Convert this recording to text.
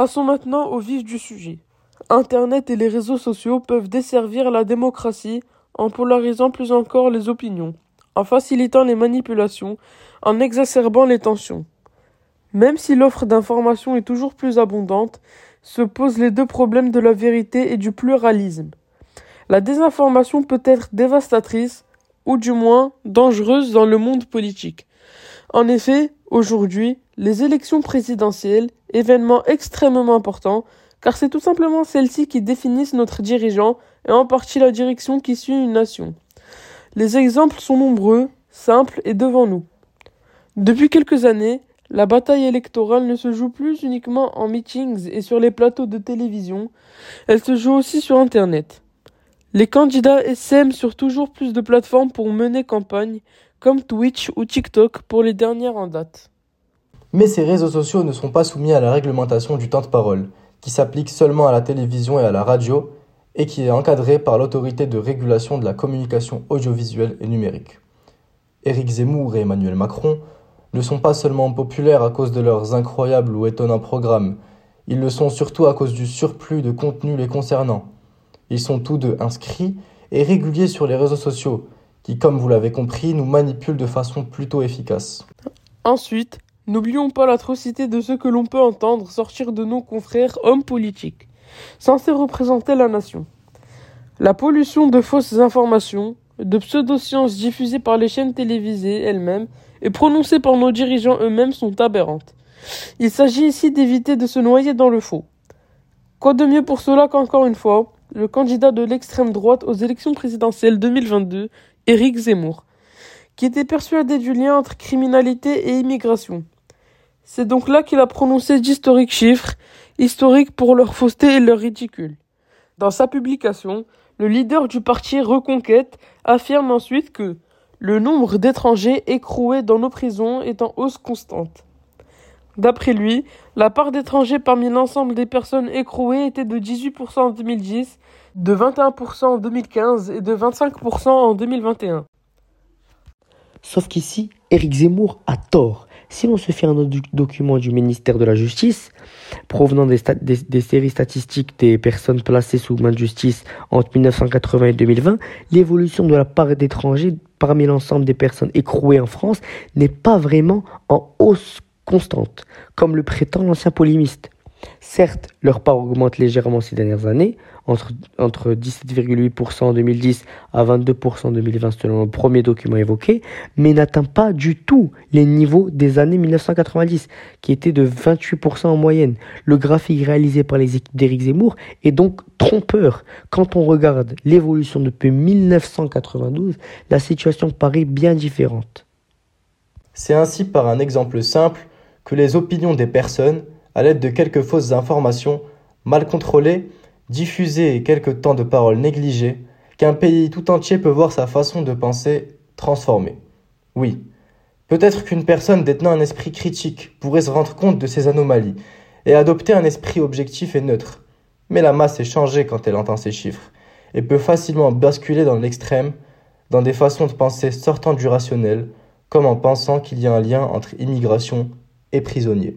Passons maintenant au vif du sujet. Internet et les réseaux sociaux peuvent desservir la démocratie en polarisant plus encore les opinions, en facilitant les manipulations, en exacerbant les tensions. Même si l'offre d'informations est toujours plus abondante, se posent les deux problèmes de la vérité et du pluralisme. La désinformation peut être dévastatrice, ou du moins dangereuse dans le monde politique. En effet, aujourd'hui, les élections présidentielles, événement extrêmement important, car c'est tout simplement celles-ci qui définissent notre dirigeant et en partie la direction qui suit une nation. Les exemples sont nombreux, simples et devant nous. Depuis quelques années, la bataille électorale ne se joue plus uniquement en meetings et sur les plateaux de télévision, elle se joue aussi sur Internet. Les candidats essaiment sur toujours plus de plateformes pour mener campagne, comme Twitch ou TikTok pour les dernières en date. Mais ces réseaux sociaux ne sont pas soumis à la réglementation du temps de parole, qui s'applique seulement à la télévision et à la radio, et qui est encadré par l'autorité de régulation de la communication audiovisuelle et numérique. Éric Zemmour et Emmanuel Macron ne sont pas seulement populaires à cause de leurs incroyables ou étonnants programmes, ils le sont surtout à cause du surplus de contenu les concernant. Ils sont tous deux inscrits et réguliers sur les réseaux sociaux, qui, comme vous l'avez compris, nous manipulent de façon plutôt efficace. Ensuite, n'oublions pas l'atrocité de ce que l'on peut entendre sortir de nos confrères hommes politiques censé représenter la nation. La pollution de fausses informations, de pseudosciences diffusées par les chaînes télévisées elles-mêmes et prononcées par nos dirigeants eux-mêmes sont aberrantes. Il s'agit ici d'éviter de se noyer dans le faux. Quoi de mieux pour cela qu'encore une fois, le candidat de l'extrême droite aux élections présidentielles 2022, Éric Zemmour, qui était persuadé du lien entre criminalité et immigration. C'est donc là qu'il a prononcé d'historiques chiffres historiques pour leur fausseté et leur ridicule. Dans sa publication, le leader du parti Reconquête affirme ensuite que le nombre d'étrangers écroués dans nos prisons est en hausse constante. D'après lui, la part d'étrangers parmi l'ensemble des personnes écrouées était de 18% en 2010, de 21% en 2015 et de 25% en 2021. Sauf qu'ici, Éric Zemmour a tort. Si l'on se fait un document du ministère de la Justice, provenant des, des, séries statistiques des personnes placées sous main de justice entre 1980 et 2020, l'évolution de la part d'étrangers parmi l'ensemble des personnes écrouées en France n'est pas vraiment en hausse constante, comme le prétend l'ancien polémiste. Certes, leur part augmente légèrement ces dernières années, entre, entre 17,8% en 2010 à 22% en 2020 selon le premier document évoqué, mais n'atteint pas du tout les niveaux des années 1990, qui étaient de 28% en moyenne. Le graphique réalisé par les équipes d'Éric Zemmour est donc trompeur. Quand on regarde l'évolution depuis 1992, la situation paraît bien différente. C'est ainsi par un exemple simple que les opinions des personnes à l'aide de quelques fausses informations mal contrôlées, diffusées et quelques temps de parole négligés, qu'un pays tout entier peut voir sa façon de penser transformée. Oui, peut-être qu'une personne détenant un esprit critique pourrait se rendre compte de ces anomalies et adopter un esprit objectif et neutre. Mais la masse est changée quand elle entend ces chiffres et peut facilement basculer dans l'extrême, dans des façons de penser sortant du rationnel, comme en pensant qu'il y a un lien entre immigration et prisonniers.